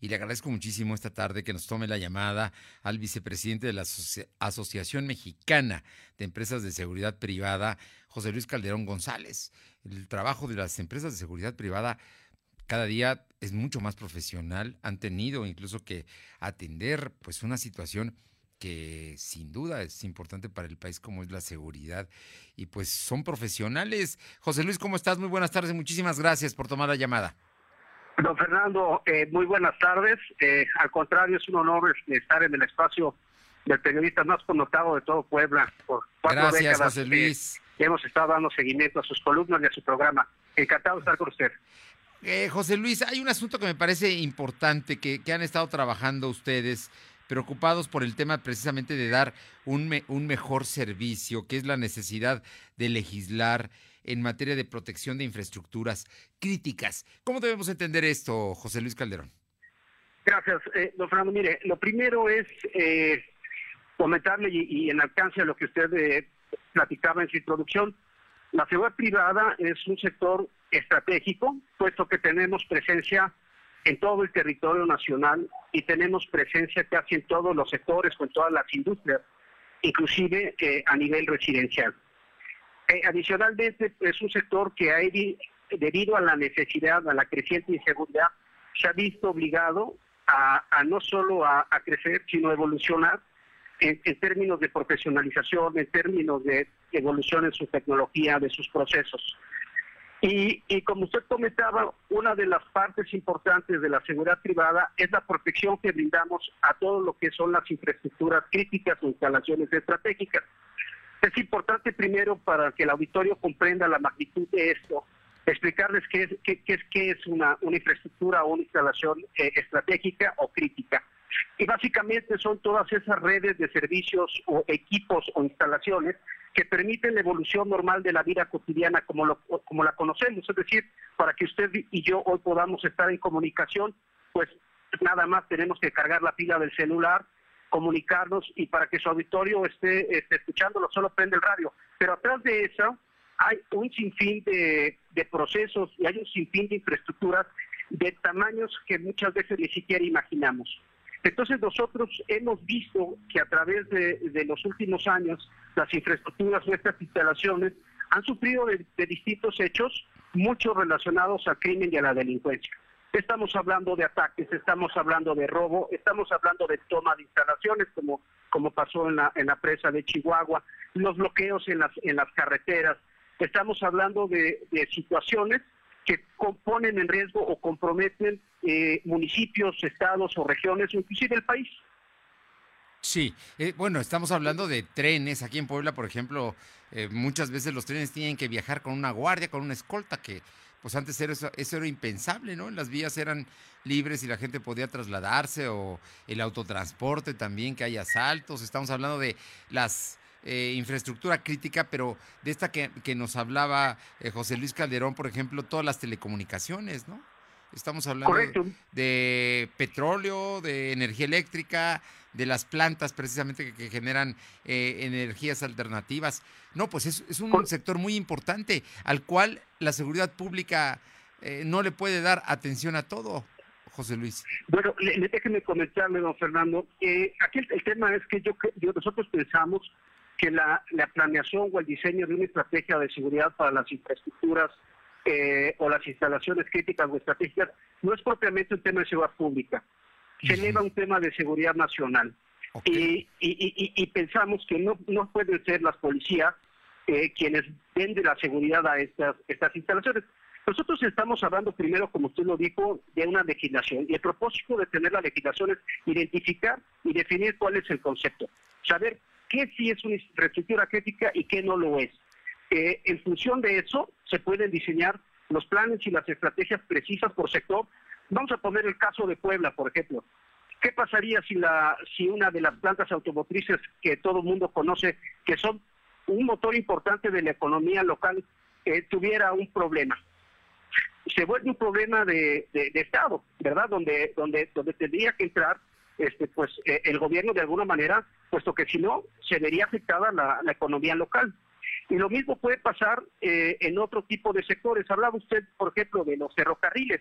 y le agradezco muchísimo esta tarde que nos tome la llamada al vicepresidente de la Asociación Mexicana de Empresas de Seguridad Privada, José Luis Calderón González. El trabajo de las empresas de seguridad privada cada día es mucho más profesional, han tenido incluso que atender pues una situación que sin duda es importante para el país como es la seguridad y pues son profesionales. José Luis, ¿cómo estás? Muy buenas tardes, muchísimas gracias por tomar la llamada. Don Fernando, eh, muy buenas tardes. Eh, al contrario, es un honor este, estar en el espacio del periodista más connotado de todo Puebla. Por cuatro Gracias, José Luis. hemos estado dando seguimiento a sus columnas y a su programa. Encantado de estar con usted. Eh, José Luis, hay un asunto que me parece importante que, han estado trabajando ustedes, preocupados por el tema precisamente de dar un, un mejor servicio, que es la necesidad de legislar en materia de protección de infraestructuras críticas. ¿Cómo debemos entender esto, José Luis Calderón? Gracias, eh, don Fernando. Mire, lo primero es eh, comentarle y, en alcance a lo que usted eh, platicaba en su introducción. La seguridad privada es un sector estratégico, puesto que tenemos presencia en todo el territorio nacional y tenemos presencia casi en todos los sectores, con todas las industrias, inclusive eh, a nivel residencial. Eh, adicionalmente, es un sector que ha, debido a la necesidad, a la creciente inseguridad, se ha visto obligado a, no solo a, crecer, sino a evolucionar en, términos de profesionalización, en términos de evolución en su tecnología, de sus procesos. Y, y, como usted comentaba, una de las partes importantes de la seguridad privada es la protección que brindamos a todo lo que son las infraestructuras críticas o instalaciones estratégicas. Es importante primero para que el auditorio comprenda la magnitud de esto, explicarles qué es, qué, es, qué es una, una, infraestructura o una instalación eh, estratégica o crítica. Y básicamente son todas esas redes de servicios o equipos o instalaciones que permiten la evolución normal de la vida cotidiana como, lo, como la conocemos. Es decir, para que usted y yo hoy podamos estar en comunicación, pues nada más tenemos que cargar la pila del celular, comunicarnos y para que su auditorio esté, esté escuchándolo, solo prende el radio. Pero atrás de eso hay un sinfín de, procesos y hay un sinfín de infraestructuras de tamaños que muchas veces ni siquiera imaginamos. Entonces nosotros hemos visto que a través de, los últimos años las infraestructuras, nuestras instalaciones, han sufrido de, de distintos hechos, muchos relacionados al crimen y a la delincuencia. Estamos hablando de ataques, estamos hablando de robo, estamos hablando de toma de instalaciones, como, como pasó en la, en la presa de Chihuahua, los bloqueos en las, en las carreteras. Estamos hablando de, situaciones que ponen en riesgo o comprometen eh, municipios, estados o regiones, inclusive el país. Sí, eh, bueno, estamos hablando de trenes. Aquí en Puebla, por ejemplo, eh, muchas veces los trenes tienen que viajar con una guardia, con una escolta, que pues antes era eso, era impensable, ¿no? Las vías eran libres y la gente podía trasladarse o el autotransporte también, que hay asaltos. Estamos hablando de las eh, infraestructura crítica, pero de esta que, nos hablaba eh, José Luis Calderón, por ejemplo, todas las telecomunicaciones, ¿no? Estamos hablando de, petróleo, de energía eléctrica, de las plantas precisamente que, generan eh, energías alternativas. No, pues es, un sector muy importante al cual la seguridad pública eh, no le puede dar atención a todo. José Luis. Bueno, le, déjeme comentarle, don Fernando. Eh, aquí el, tema es que yo, nosotros pensamos que la, la planeación o el diseño de una estrategia de seguridad para las infraestructuras eh, o las instalaciones críticas o estratégicas no es propiamente un tema de seguridad pública, se eleva un tema de seguridad nacional. Y, y, pensamos que no, no pueden ser las policías eh, quienes den de la seguridad a estas, estas instalaciones. Nosotros estamos hablando primero, como usted lo dijo, de una legislación. Y el propósito de tener la legislación es identificar y definir cuál es el concepto. Saber qué sí es una infraestructura crítica y qué no lo es. Eh, en función de eso, se pueden diseñar los planes y las estrategias precisas por sector. Vamos a poner el caso de Puebla, por ejemplo. ¿Qué pasaría si, la, si una de las plantas automotrices que todo el mundo conoce, que son un motor importante de la economía local, eh, tuviera un problema? Se vuelve un problema de, Estado, ¿verdad? Donde, donde, donde tendría que entrar este, pues, eh, el gobierno de alguna manera, puesto que si no, se vería afectada la economía local. Y lo mismo puede pasar eh, en otro tipo de sectores. Hablaba usted, por ejemplo, de los ferrocarriles.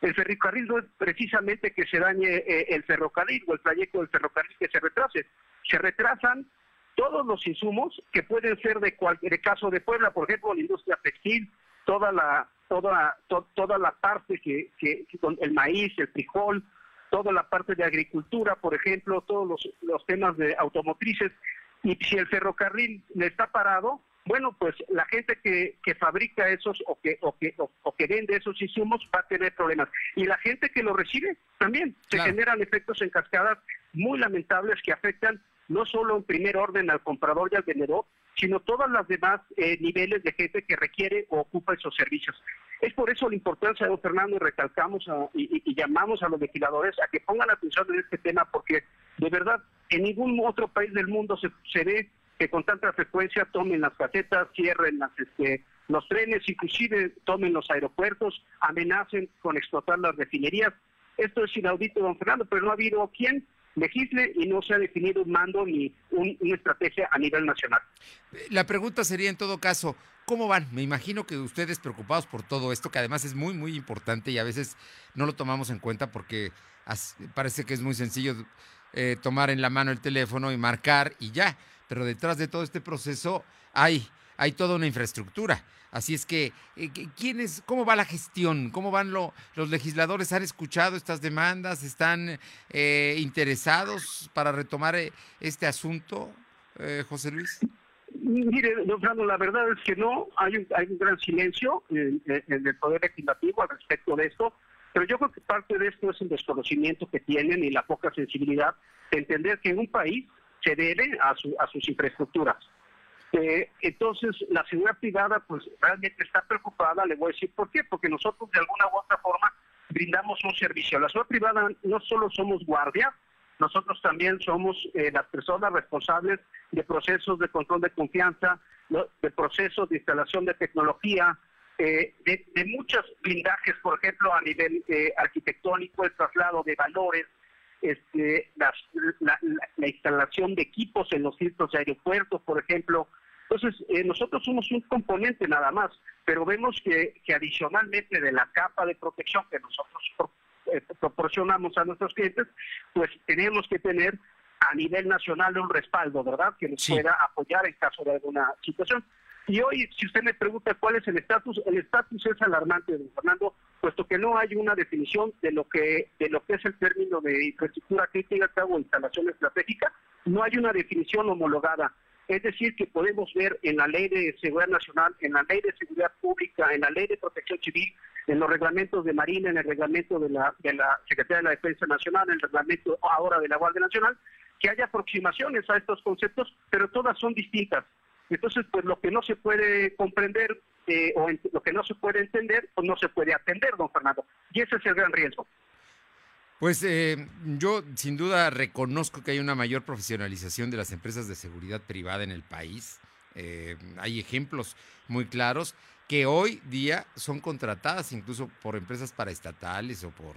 El ferrocarril no es precisamente que se dañe eh, el ferrocarril o el trayecto del ferrocarril que se retrase. Se retrasan todos los insumos que pueden ser de cualquier caso de Puebla, por ejemplo, la industria textil, toda la toda toda la parte que, que, el maíz, el frijol, toda la parte de agricultura, por ejemplo, todos los, los temas de automotrices. Y si el ferrocarril le está parado, bueno, pues la gente que, que fabrica esos o que, o, que, o, que vende esos insumos va a tener problemas. Y la gente que lo recibe también. Se generan efectos en cascadas muy lamentables que afectan no solo en primer orden al comprador y al vendedor, sino todas las demás eh, niveles de gente que requiere o ocupa esos servicios. Es por eso la importancia, don Fernando, y recalcamos y, llamamos a los legisladores a que pongan atención en este tema, porque de verdad en ningún otro país del mundo se, se ve que con tanta frecuencia tomen las casetas, cierren las, este, los trenes, inclusive tomen los aeropuertos, amenacen con explotar las refinerías. Esto es inaudito, don Fernando, pero no ha habido quien legisle y no se ha definido un mando ni una estrategia a nivel nacional. La pregunta sería en todo caso, ¿cómo van? Me imagino que ustedes preocupados por todo esto, que además es muy, muy importante y a veces no lo tomamos en cuenta porque parece que es muy sencillo eh, tomar en la mano el teléfono y marcar y ya, pero detrás de todo este proceso hay, hay toda una infraestructura. Así es que, eh, ¿quién es, ¿cómo va la gestión? ¿Cómo van lo, los legisladores? ¿Han escuchado estas demandas? ¿Están eh, interesados para retomar eh, este asunto, José Luis? Mire, don Fernando, la verdad es que no, hay un, hay un gran silencio en, el Poder Legislativo al respecto de esto, pero yo creo que parte de esto es el desconocimiento que tienen y la poca sensibilidad de entender que en un país se debe a, su, a sus infraestructuras. Eh, entonces, la seguridad privada, pues realmente está preocupada, le voy a decir por qué, porque nosotros de alguna u otra forma brindamos un servicio. La seguridad privada no solo somos guardia, nosotros también somos eh, las personas responsables de procesos de control de confianza, de procesos de instalación de tecnología, eh, de, de, muchos blindajes, por ejemplo, a nivel arquitectónico, el traslado de valores, este, la, instalación de equipos en los de aeropuertos, por ejemplo. Entonces, eh, nosotros somos un componente nada más, pero vemos que, que adicionalmente de la capa de protección que nosotros eh, proporcionamos a nuestros clientes, pues tenemos que tener a nivel nacional un respaldo, ¿verdad? Que nos pueda apoyar en caso de alguna situación. Y hoy, si usted me pregunta cuál es el estatus, el estatus es alarmante, don Fernando, puesto que no hay una definición de lo que de lo que es el término de infraestructura crítica o instalación estratégica, no hay una definición homologada. Es decir, que podemos ver en la Ley de Seguridad Nacional, en la Ley de Seguridad Pública, en la Ley de Protección Civil, en los reglamentos de Marina, en el reglamento de la, de la Secretaría de la Defensa Nacional, en el reglamento ahora de la Guardia Nacional, que haya aproximaciones a estos conceptos, pero todas son distintas. Entonces, pues lo que no se puede comprender eh, o lo que no se puede entender, pues no se puede atender, don Fernando. Y ese es el gran riesgo. Pues eh, yo sin duda reconozco que hay una mayor profesionalización de las empresas de seguridad privada en el país. Eh, hay ejemplos muy claros que hoy día son contratadas incluso por empresas paraestatales o por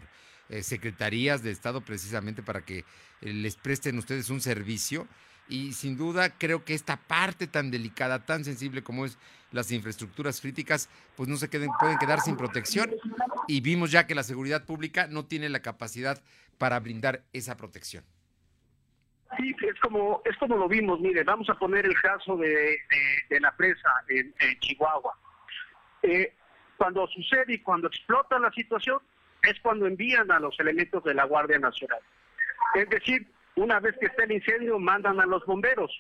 secretarías de Estado precisamente para que les presten ustedes un servicio y sin duda creo que esta parte tan delicada, tan sensible como es las infraestructuras críticas, pues no se queden, pueden quedar sin protección y vimos ya que la seguridad pública no tiene la capacidad para brindar esa protección. Sí, es como, es como lo vimos, mire, vamos a poner el caso de, la presa en, Chihuahua. Eh, cuando sucede y cuando explota la situación es cuando envían a los elementos de la Guardia Nacional. Es decir, una vez que está el incendio, mandan a los bomberos.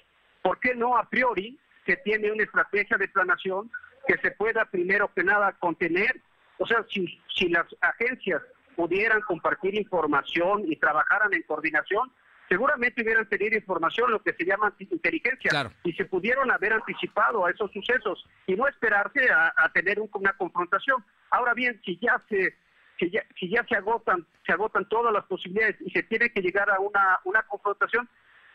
¿Por qué no a priori se tiene una estrategia de planación que se pueda primero que nada contener? O sea, si, si las agencias pudieran compartir información y trabajaran en coordinación, seguramente hubieran tenido información, lo que se llama inteligencia, y se pudieron haber anticipado a esos sucesos y no esperarse a, a tener una confrontación. Ahora bien, si ya se si ya, si ya se agotan, se agotan todas las posibilidades y se tiene que llegar a una, una confrontación,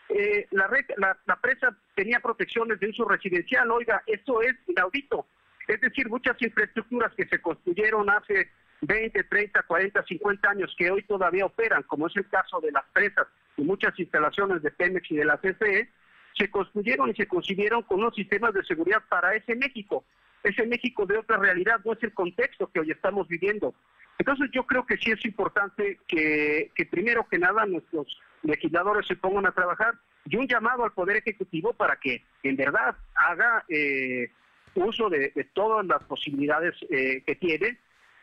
eh, la, la, la, presa tenía protecciones de uso residencial, oiga, esto es inaudito. Es decir, muchas infraestructuras que se construyeron hace 20, 30, 40, 50 años que hoy todavía operan, como es el caso de las presas y muchas instalaciones de Pemex y de la CFE, se construyeron y se concibieron con unos sistemas de seguridad para ese México. Ese México de otra realidad, no es el contexto que hoy estamos viviendo. Entonces yo creo que sí es importante que, que primero que nada nuestros legisladores se pongan a trabajar y un llamado al Poder Ejecutivo para que en verdad haga eh, uso de, todas las posibilidades eh, que tiene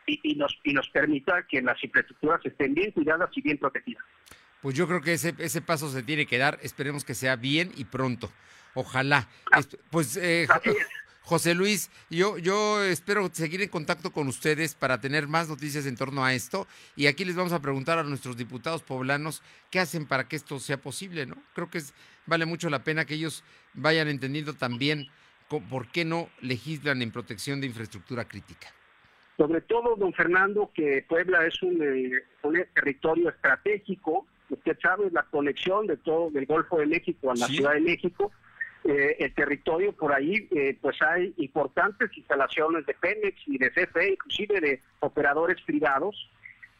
y, nos, y nos permita que las infraestructuras estén bien cuidadas y bien protegidas. Pues yo creo que ese, ese paso se tiene que dar, esperemos que sea bien y pronto. Ojalá. Ah, pues eh, José Luis, yo, yo espero seguir en contacto con ustedes para tener más noticias en torno a esto. Y aquí les vamos a preguntar a nuestros diputados poblanos qué hacen para que esto sea posible, ¿no? Creo que es, vale mucho la pena que ellos vayan entendiendo también por qué no legislan en protección de infraestructura crítica. Sobre todo, don Fernando, que Puebla es un, eh, un territorio estratégico. Usted sabe la conexión de todo del Golfo de México a la Ciudad de México eh, el territorio por ahí, eh, pues hay importantes instalaciones de Pemex y de CFE, inclusive de operadores privados.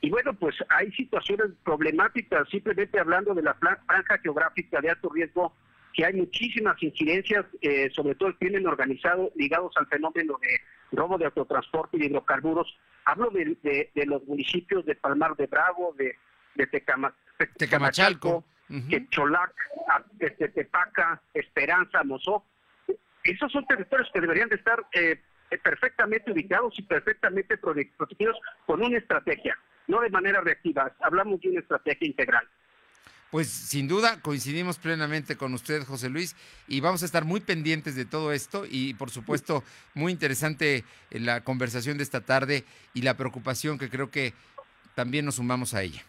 Y bueno, pues hay situaciones problemáticas, simplemente hablando de la franja geográfica de alto riesgo, que hay muchísimas incidencias, eh, sobre todo el crimen organizado, ligados al fenómeno de robo de autotransporte y de hidrocarburos. Hablo de, los municipios de Palmar de Bravo, de, de Tecamachalco que Cholac, este, Tepaca, Esperanza, Mozó. Esos son territorios que deberían de estar eh, perfectamente ubicados y perfectamente protegidos con una estrategia, no de manera reactiva. Hablamos de una estrategia integral. Pues sin duda coincidimos plenamente con usted, José Luis, y vamos a estar muy pendientes de todo esto y por supuesto muy interesante eh, la conversación de esta tarde y la preocupación que creo que también nos sumamos a ella.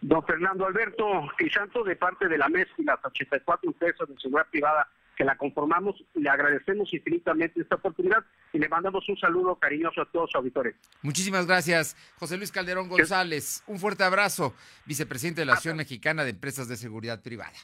Don Fernando Alberto Crisanto, de parte de la MES y las 84 empresas de seguridad privada que la conformamos, le agradecemos infinitamente esta oportunidad y le mandamos un saludo cariñoso a todos los auditores. Muchísimas gracias, José Luis Calderón González. Un fuerte abrazo, vicepresidente de la Asociación Mexicana de Empresas de Seguridad Privada.